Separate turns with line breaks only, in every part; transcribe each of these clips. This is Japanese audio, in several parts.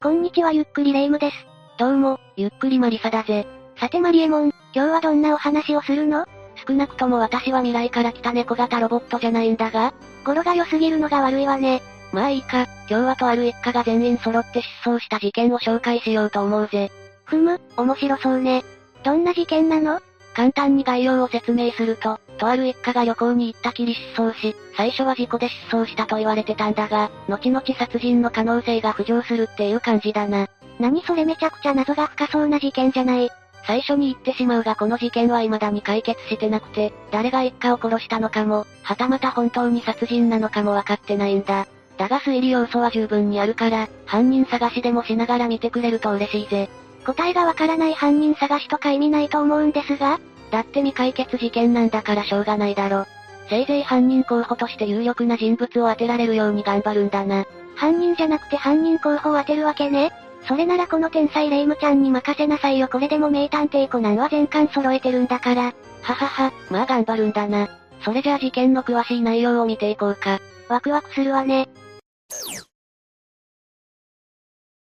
こんにちはゆっくりレ夢ムです。
どうも、ゆっくりマリサだぜ。
さてマリエモン、今日はどんなお話をするの？
少なくとも私は未来から来た猫型ロボットじゃないんだが、
語呂が良すぎるのが悪いわね。
まあいいか、今日はとある一家が全員揃って失踪した事件を紹介しようと思うぜ。
ふむ、面白そうね。どんな事件なの？
簡単に概要を説明すると、とある一家が旅行に行ったきり失踪し、最初は事故で失踪したと言われてたんだが、後々殺人の可能性が浮上するっていう感じだな。
何それめちゃくちゃ謎が深そうな事件じゃない。
最初に言ってしまうがこの事件は未だに解決してなくて、誰が一家を殺したのかも、はたまた本当に殺人なのかも分かってないんだ。だが推理要素は十分にあるから、犯人探しでもしながら見てくれると嬉しいぜ。
答えがわからない犯人探しとか意味ないと思うんですが
だって未解決事件なんだからしょうがないだろ。せいぜい犯人候補として有力な人物を当てられるように頑張るんだな。
犯人じゃなくて犯人候補を当てるわけねそれならこの天才レイムちゃんに任せなさいよこれでも名探偵コナンは全巻揃えてるんだから。
ははは、まあ頑張るんだな。それじゃあ事件の詳しい内容を見ていこうか。
ワクワクするわね。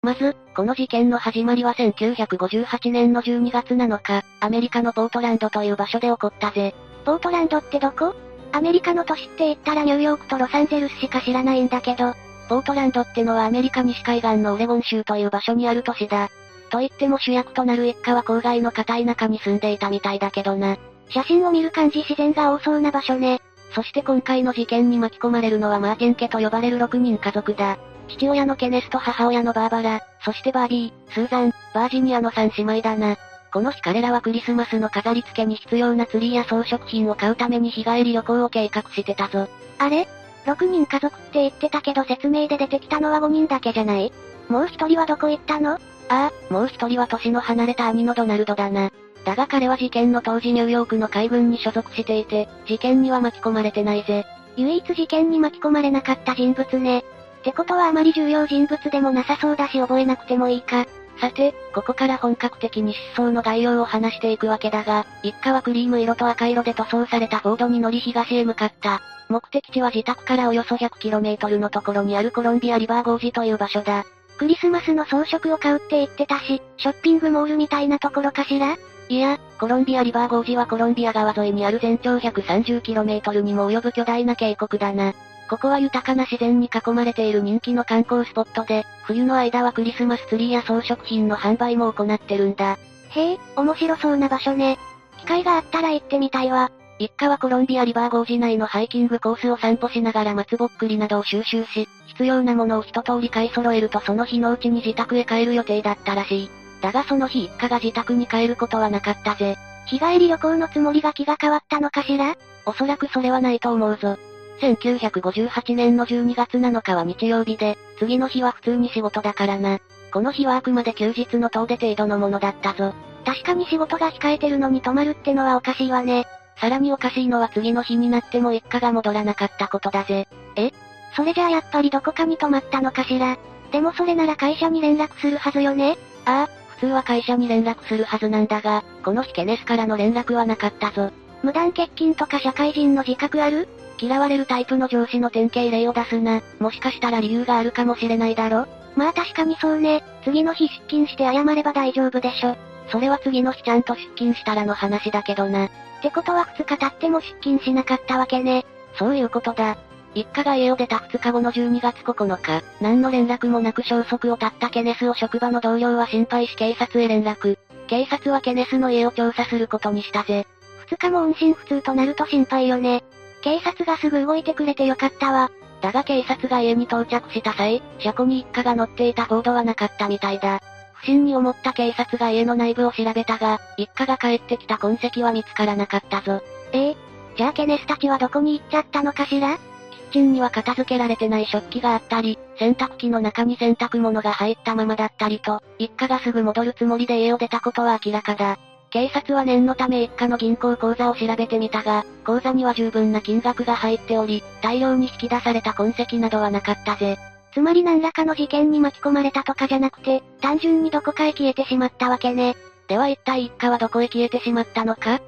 まず、この事件の始まりは1958年の12月7日、アメリカのポートランドという場所で起こったぜ。
ポートランドってどこ？アメリカの都市って言ったらニューヨークとロサンゼルスしか知らないんだけど、
ポートランドってのはアメリカ西海岸のオレゴン州という場所にある都市だ。と言っても主役となる一家は郊外の片田舎に住んでいたみたいだけどな。
写真を見る感じ自然が多そうな場所ね。
そして今回の事件に巻き込まれるのはマーティン家と呼ばれる6人家族だ。父親のケネスと母親のバーバラ、そしてバービー、スーザン、バージニアの3姉妹だな。この日彼らはクリスマスの飾り付けに必要なツリーや装飾品を買うために日帰り旅行を計画してたぞ。
あれ ?6 人家族って言ってたけど説明で出てきたのは5人だけじゃない？もう一人はどこ行ったの？あ
あ、もう一人は年の離れた兄のドナルドだな。だが彼は事件の当時ニューヨークの海軍に所属していて、事件には巻き込まれてないぜ。
唯一事件に巻き込まれなかった人物ね。ってことはあまり重要人物でもなさそうだし覚えなくてもいいか。
さて、ここから本格的に失踪の概要を話していくわけだが、一家はクリーム色と赤色で塗装されたフォードに乗り東へ向かった。目的地は自宅からおよそ 100km のところにあるコロンビアリバーゴージという場所だ。
クリスマスの装飾を買うって言ってたし、ショッピングモールみたいなところかしら？
いや、コロンビアリバーゴージはコロンビア川沿いにある全長 130km にも及ぶ巨大な渓谷だな。ここは豊かな自然に囲まれている人気の観光スポットで、冬の間はクリスマスツリーや装飾品の販売も行ってるんだ。
へえ、面白そうな場所ね。機会があったら行ってみたいわ。
一家はコロンビアリバーゴージ内のハイキングコースを散歩しながら松ぼっくりなどを収集し、必要なものを一通り買い揃えるとその日のうちに自宅へ帰る予定だったらしい。だがその日一家が自宅に帰ることはなかったぜ。
日帰り旅行のつもりが気が変わったのかしら？
おそらくそれはないと思うぞ。1958年の12月7日は日曜日で、次の日は普通に仕事だからな。この日はあくまで休日の遠出程度のものだったぞ。
確かに仕事が控えてるのに泊まるってのはおかしいわね。
さらにおかしいのは次の日になっても一家が戻らなかったことだぜ。
え？それじゃあやっぱりどこかに泊まったのかしら？でもそれなら会社に連絡するはずよね？
ああ、普通は会社に連絡するはずなんだが、この日ケネスからの連絡はなかったぞ。
無断欠勤とか社会人の自覚ある？
嫌われるタイプの上司の典型例を出すな。もしかしたら理由があるかもしれないだろ？
まあ確かにそうね。次の日出勤して謝れば大丈夫でしょ。
それは次の日ちゃんと出勤したらの話だけどな。
ってことは2日経っても出勤しなかったわけね。
そういうことだ。一家が家を出た2日後の12月9日、何の連絡もなく消息を絶ったケネスを職場の同僚は心配し警察へ連絡。警察はケネスの家を調査することにしたぜ。
2日も音信不通となると心配よね。警察がすぐ動いてくれてよかったわ。
だが警察が家に到着した際、車庫に一家が乗っていたフォードはなかったみたいだ。不審に思った警察が家の内部を調べたが、一家が帰ってきた痕跡は見つからなかったぞ。
ええじゃあケネスたちはどこに行っちゃったのかしら？
キッチンには片付けられてない食器があったり、洗濯機の中に洗濯物が入ったままだったりと、一家がすぐ戻るつもりで家を出たことは明らかだ。警察は念のため一家の銀行口座を調べてみたが、口座には十分な金額が入っており、大量に引き出された痕跡などはなかったぜ。
つまり何らかの事件に巻き込まれたとかじゃなくて、単純にどこかへ消えてしまったわけね。
では一体一家はどこへ消えてしまったのか？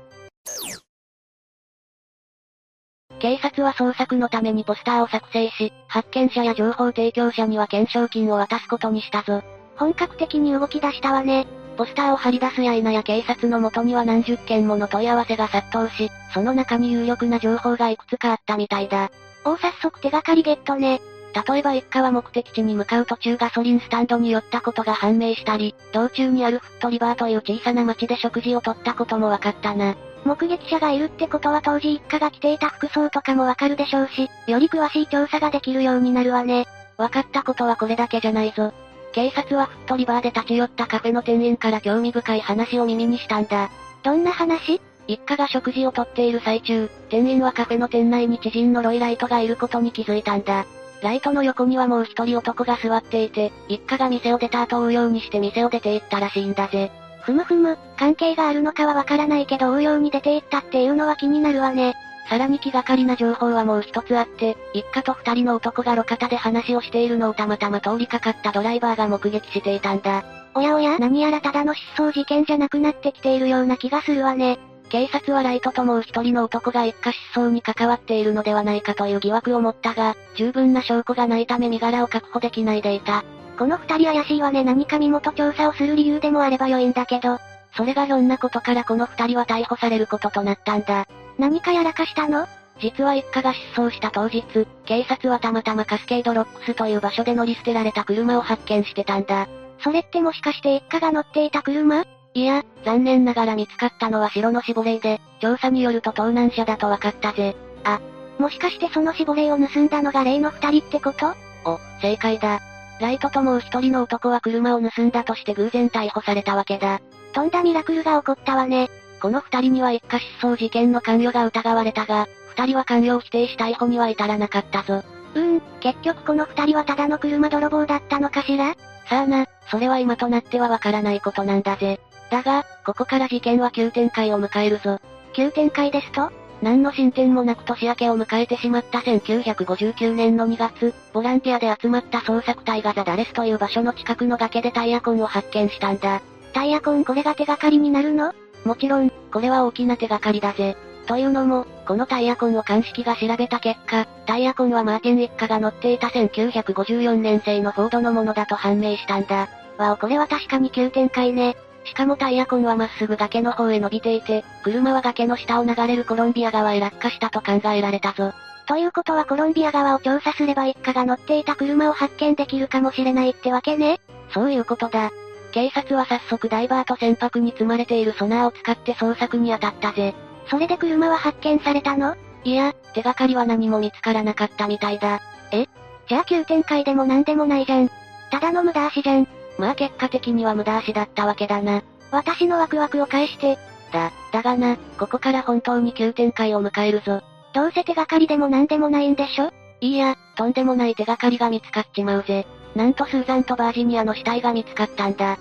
警察は捜索のためにポスターを作成し、発見者や情報提供者には懸賞金を渡すことにしたぞ。
本格的に動き出したわね。
ポスターを貼り出すや否や警察の元には何十件もの問い合わせが殺到し、その中に有力な情報がいくつかあったみたいだ。
お早速手がかりゲットね。
例えば一家は目的地に向かう途中ガソリンスタンドに寄ったことが判明したり、道中にあるフットリバーという小さな町で食事をとったことも分かったな。
目撃者がいるってことは当時一家が着ていた服装とかもわかるでしょうし、より詳しい調査ができるようになるわね。
分かったことはこれだけじゃないぞ。警察はフットリバーで立ち寄ったカフェの店員から興味深い話を耳にしたんだ。
どんな話？
一家が食事をとっている最中、店員はカフェの店内に知人のロイライトがいることに気づいたんだ。ライトの横にはもう一人男が座っていて、一家が店を出た後追うようにして店を出て行ったらしいんだぜ。
ふむふむ、関係があるのかはわからないけど追うように出て行ったっていうのは気になるわね。
さらに気がかりな情報はもう一つあって、一家と二人の男が路肩で話をしているのをたまたま通りかかったドライバーが目撃していたんだ。
おやおや何やらただの失踪事件じゃなくなってきているような気がするわね。
警察はライトともう一人の男が一家失踪に関わっているのではないかという疑惑を持ったが、十分な証拠がないため身柄を確保できないでいた。
この二人怪しいわね何か身元調査をする理由でもあれば良いんだけど。
それがひょんなことからこの二人は逮捕されることとなったんだ。
何かやらかしたの？
実は一家が失踪した当日、警察はたまたまカスケードロックスという場所で乗り捨てられた車を発見してたんだ。
それってもしかして一家が乗っていた車？
いや、残念ながら見つかったのは白の死亡霊で、調査によると盗難車だと分かったぜ。
あ、もしかしてその死亡霊を盗んだのが例の二人ってこと？
お、正解だ。ライトともう一人の男は車を盗んだとして偶然逮捕されたわけだ。
とんだミラクルが起こったわね。
この二人には一家失踪事件の関与が疑われたが、二人は関与を否定し逮捕には至らなかったぞ。
うーん、結局この二人はただの車泥棒だったのかしら？
さあな、それは今となってはわからないことなんだぜ。だが、ここから事件は急展開を迎えるぞ。
急展開ですと？
何の進展もなく年明けを迎えてしまった1959年の2月、ボランティアで集まった捜索隊がザ・ダレスという場所の近くの崖でタイヤ痕を発見したんだ。
タイヤ痕これが手がかりになるの？
もちろん、これは大きな手がかりだぜ。というのも、このタイヤ痕を鑑識が調べた結果、タイヤ痕はマーティン一家が乗っていた1954年製のフォードのものだと判明したんだ。
わおこれは確かに急展開ね。
しかもタイヤ痕はまっすぐ崖の方へ伸びていて、車は崖の下を流れるコロンビア川へ落下したと考えられたぞ。
ということはコロンビア川を調査すれば一家が乗っていた車を発見できるかもしれないってわけね
そういうことだ。警察は早速ダイバーと船舶に積まれているソナーを使って捜索に当たったぜ。
それで車は発見されたの？
いや、手がかりは何も見つからなかったみたいだ。
え？じゃあ急展開でも何でもないじゃん。ただの無駄足じゃん。
まあ結果的には無駄足だったわけだな。
私のワクワクを返して。
だ、だがな、ここから本当に急展開を迎えるぞ。
どうせ手がかりでも何でもないんでしょ？
いいや、とんでもない手がかりが見つかっちまうぜ。なんとスーザンとバージニアの死体が見つかったんだ。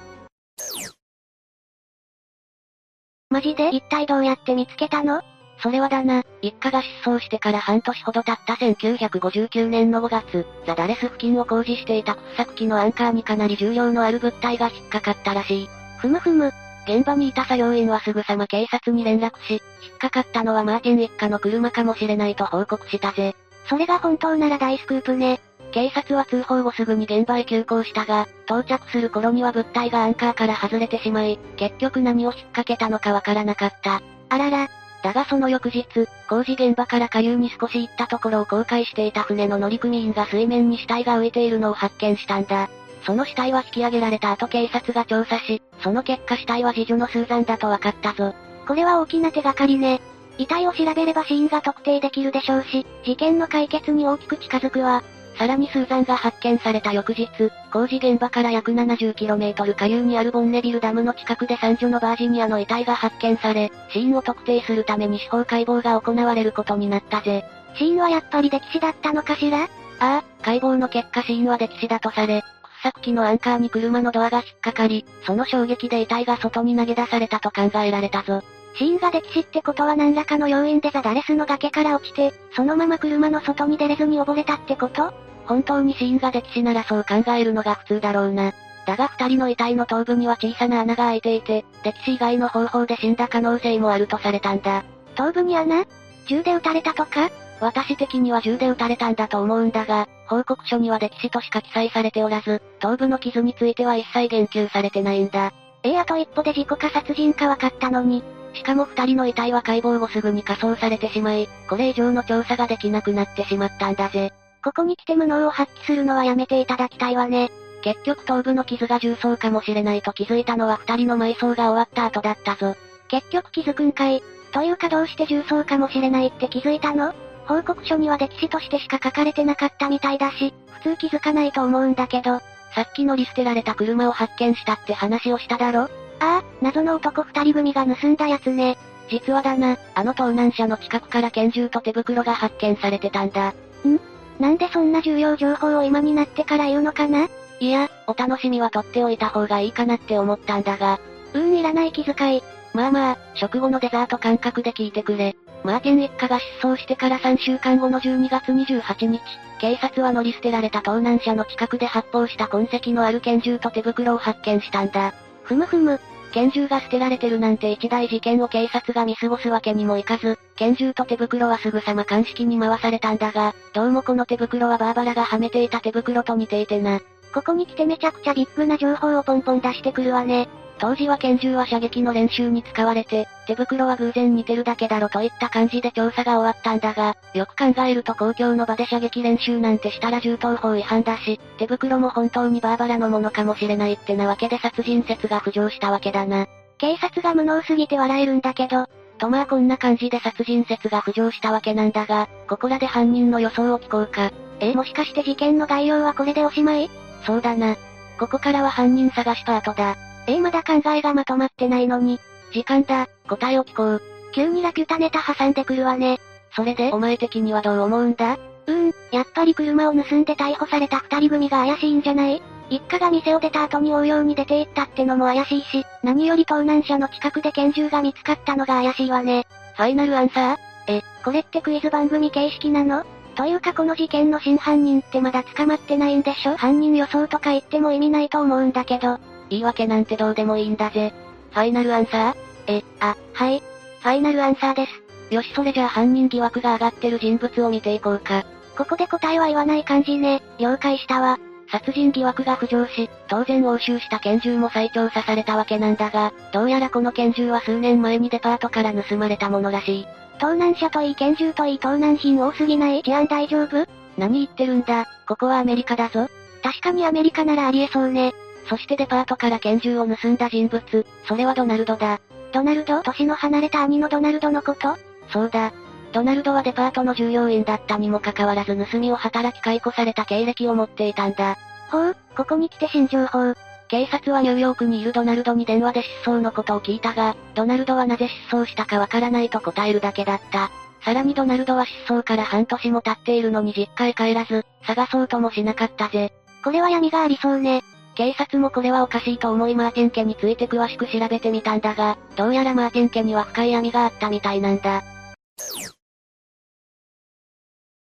マジで？一体どうやって見つけたの？
それはだな、一家が失踪してから半年ほど経った1959年の5月、ザ・ダレス付近を工事していた掘削機のアンカーにかなり重量のある物体が引っかかったらしい。
ふむふむ。
現場にいた作業員はすぐさま警察に連絡し、引っかかったのはマーティン一家の車かもしれないと報告したぜ。
それが本当なら大スクープね。
警察は通報後すぐに現場へ急行したが、到着する頃には物体がアンカーから外れてしまい、結局何を引っ掛けたのかわからなかった。
あらら。
だがその翌日、工事現場から下流に少し行ったところを航海していた船の乗組員が水面に死体が浮いているのを発見したんだ。その死体は引き上げられた後警察が調査し、その結果死体は次女のスーザンだと分かったぞ。
これは大きな手がかりね。遺体を調べれば死因が特定できるでしょうし、事件の解決に大きく近づくわ。
さらにスーザンが発見された翌日、工事現場から約 70km 下流にあるボンネビルダムの近くで三女のバージニアの遺体が発見され、死因を特定するために司法解剖が行われることになったぜ。
死因はやっぱり溺死だったのかしら？あ
あ、解剖の結果死因は溺死だとされ、掘削機のアンカーに車のドアが引っかかり、その衝撃で遺体が外に投げ出されたと考えられたぞ。
死因が溺死ってことは何らかの要因でザ・ダレスの崖から落ちて、そのまま車の外に出れずに溺れたってこと？
本当に死因が溺死ならそう考えるのが普通だろうな。だが二人の遺体の頭部には小さな穴が開いていて、溺死以外の方法で死んだ可能性もあるとされたんだ。
頭部に穴？銃で撃たれたとか？
私的には銃で撃たれたんだと思うんだが、報告書には溺死としか記載されておらず、頭部の傷については一切言及されてないんだ。
ええあと一歩で事故か殺人か分かったのに。
しかも二人の遺体は解剖後すぐに火葬されてしまい、これ以上の調査ができなくなってしまったんだぜ。
ここに来て無能を発揮するのはやめていただきたいわね。
結局頭部の傷が重曹かもしれないと気づいたのは二人の埋葬が終わった後だったぞ。
結局気づくんかい。というかどうして重曹かもしれないって気づいたの？報告書には歴史としてしか書かれてなかったみたいだし、普通気づかないと思うんだけど。
さっき乗り捨てられた車を発見したって話をしただろ？あ
あ、謎の男二人組が盗んだやつね。
実はだな、あの盗難車の近くから拳銃と手袋が発見されてたんだ。ん？
なんでそんな重要情報を今になってから言うのかな？い
や、お楽しみは取っておいた方がいいかなって思ったんだが。
うーんいらない気遣い。
まあまあ、食後のデザート感覚で聞いてくれ。マーティン一家が失踪してから3週間後の12月28日、警察は乗り捨てられた盗難車の近くで発砲した痕跡のある拳銃と手袋を発見したんだ。
ふむふむ。
拳銃が捨てられてるなんて一大事件を警察が見過ごすわけにもいかず、拳銃と手袋はすぐさま鑑識に回されたんだが、どうもこの手袋はバーバラがはめていた手袋と似ていてな。
ここに来てめちゃくちゃビッグな情報をポンポン出してくるわね。
当時は拳銃は射撃の練習に使われて、手袋は偶然似てるだけだろといった感じで調査が終わったんだが、よく考えると公共の場で射撃練習なんてしたら銃刀法違反だし、手袋も本当にバーバラのものかもしれないってなわけで殺人説が浮上したわけだな。
警察が無能すぎて笑えるんだけど、
とまあこんな感じで殺人説が浮上したわけなんだが、ここらで犯人の予想を聞こうか。
え、もしかして事件の概要はこれでおしまい？
そうだな。ここからは犯人探しパートだ。
えー、まだ考えがまとまってないのに。
時間だ、答えを聞こう。
急にラピュタネタ挟んでくるわね。
それでお前的にはどう思うんだ？
うーん、やっぱり車を盗んで逮捕された二人組が怪しいんじゃない？一家が店を出た後に応用に出て行ったってのも怪しいし、何より盗難車の近くで拳銃が見つかったのが怪しいわね。
ファイナルアンサー？
え、これってクイズ番組形式なの？というかこの事件の真犯人ってまだ捕まってないんでしょ？犯人予想とか言っても意味ないと思うんだけど。
言い訳なんてどうでもいいんだぜ。ファイナルアンサー？
え、あ、はい。ファイナルアンサーです。
よしそれじゃあ犯人疑惑が上がってる人物を見ていこうか。
ここで答えは言わない感じね。了解したわ。
殺人疑惑が浮上し、当然押収した拳銃も再調査されたわけなんだが、どうやらこの拳銃は数年前にデパートから盗まれたものらしい。
盗難車といい拳銃といい盗難品多すぎない？治安大丈夫？
何言ってるんだ、ここはアメリカだぞ。
確かにアメリカならありえそうね。
そしてデパートから拳銃を盗んだ人物、それはドナルドだ。
ドナルド？年の離れた兄のドナルドのこと？
そうだ。ドナルドはデパートの従業員だったにもかかわらず盗みを働き解雇された経歴を持っていたんだ。
ほう、ここに来て新情報。
警察はニューヨークにいるドナルドに電話で失踪のことを聞いたが、ドナルドはなぜ失踪したかわからないと答えるだけだった。さらにドナルドは失踪から半年も経っているのに実家へ帰らず、探そうともしなかったぜ。
これは闇がありそうね。
警察もこれはおかしいと思いマーティン家について詳しく調べてみたんだが、どうやらマーティン家には深い闇があったみたいなんだ。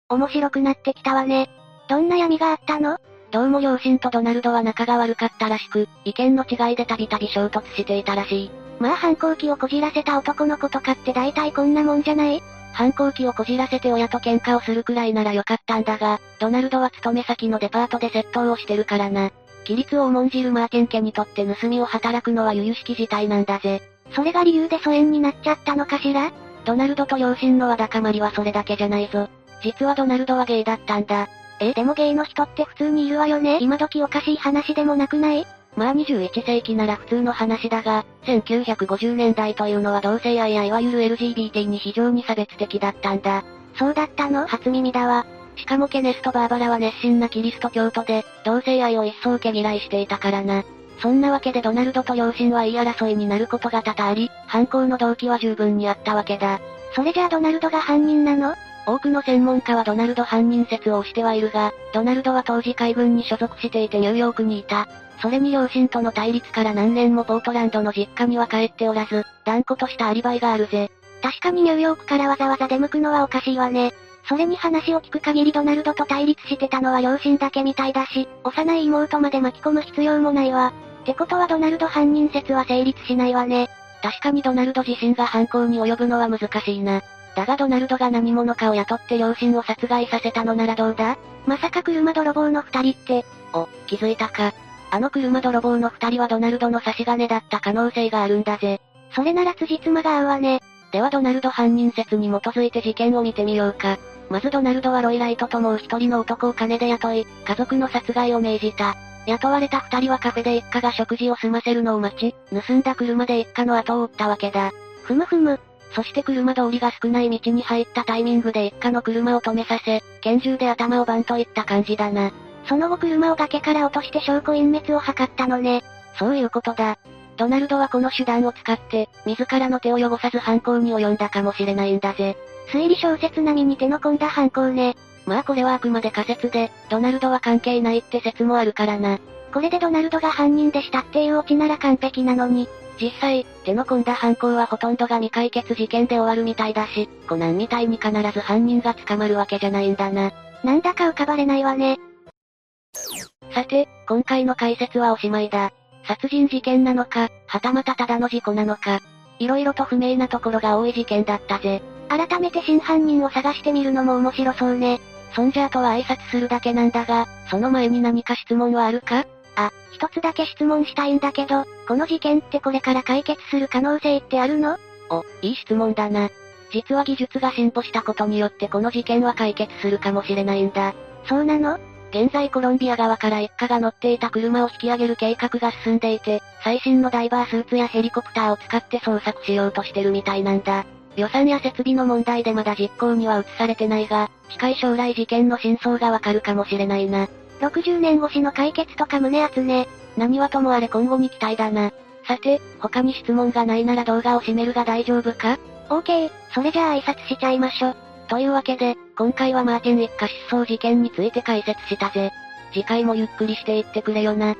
面白くなってきたわね。どんな闇があったの？
どうも両親とドナルドは仲が悪かったらしく、意見の違いでたびたび衝突していたらしい。
まあ反抗期をこじらせた男の子とかって大体こんなもんじゃない？
反抗期をこじらせて親と喧嘩をするくらいならよかったんだが、ドナルドは勤め先のデパートで窃盗をしてるからな。規律を重んじるマーティン家にとって盗みを働くのは由々しき事態なんだぜ。
それが理由で疎遠になっちゃったのかしら？
ドナルドと両親のわだかまりはそれだけじゃないぞ。実はドナルドはゲイだったんだ。
え、でもゲイの人って普通にいるわよね今時おかしい話でもなくない？
まあ21世紀なら普通の話だが、1950年代というのは同性愛やいわゆる LGBT に非常に差別的だったんだ。
そうだったの？
初耳だわ。しかもケネスとバーバラは熱心なキリスト教徒で、同性愛を一層毛嫌いしていたからな。そんなわけでドナルドと両親は言い争いになることが多々あり、犯行の動機は十分にあったわけだ。
それじゃあドナルドが犯人なの？
多くの専門家はドナルド犯人説を推してはいるが、ドナルドは当時海軍に所属していてニューヨークにいた。それに両親との対立から何年もポートランドの実家には帰っておらず、断固としたアリバイがあるぜ。
確かにニューヨークからわざわざ出向くのはおかしいわね。それに話を聞く限りドナルドと対立してたのは両親だけみたいだし、幼い妹まで巻き込む必要もないわ。ってことはドナルド犯人説は成立しないわね。
確かにドナルド自身が犯行に及ぶのは難しいな。だがドナルドが何者かを雇って両親を殺害させたのならどうだ？
まさか車泥棒の二人って。
お、気づいたか。あの車泥棒の二人はドナルドの差し金だった可能性があるんだぜ。
それなら辻褄が合うわね。
ではドナルド犯人説に基づいて事件を見てみようか。まずドナルドはロイライトともう一人の男を金で雇い、家族の殺害を命じた。雇われた二人はカフェで一家が食事を済ませるのを待ち、盗んだ車で一家の後を追ったわけだ。
ふむふむ。
そして車通りが少ない道に入ったタイミングで一家の車を止めさせ、拳銃で頭をバンといった感じだな。
その後車を崖から落として証拠隠滅を図ったのね。
そういうことだ。ドナルドはこの手段を使って、自らの手を汚さず犯行に及んだかもしれないんだぜ。
推理小説並みに手の込んだ犯行ね。
まあこれはあくまで仮説で、ドナルドは関係ないって説もあるからな。
これでドナルドが犯人でしたっていうオチなら完璧なのに。
実際、手の込んだ犯行はほとんどが未解決事件で終わるみたいだし、コナンみたいに必ず犯人が捕まるわけじゃないんだな。
なんだか浮かばれないわね。
さて、今回の解説はおしまいだ。殺人事件なのか、はたまたただの事故なのか。色々と不明なところが多い事件だったぜ。
改めて真犯人を探してみるのも面白そうね。
そんじゃあとは挨拶するだけなんだが、その前に何か質問はあるか？
あ、一つだけ質問したいんだけど、この事件ってこれから解決する可能性ってあるの？
お、いい質問だな。実は技術が進歩したことによってこの事件は解決するかもしれないんだ。
そうなの？
現在コロンビア側から一家が乗っていた車を引き上げる計画が進んでいて、最新のダイバースーツやヘリコプターを使って捜索しようとしてるみたいなんだ。予算や設備の問題でまだ実行には移されてないが、近い将来事件の真相がわかるかもしれないな。
60年越しの解決とか胸熱ね。
何はともあれ今後に期待だな。さて、他に質問がないなら動画を閉めるが大丈夫か
?OK、それじゃあ挨拶しちゃいましょ。
というわけで、今回はマーティン一家失踪事件について解説したぜ。次回もゆっくりしていってくれよな。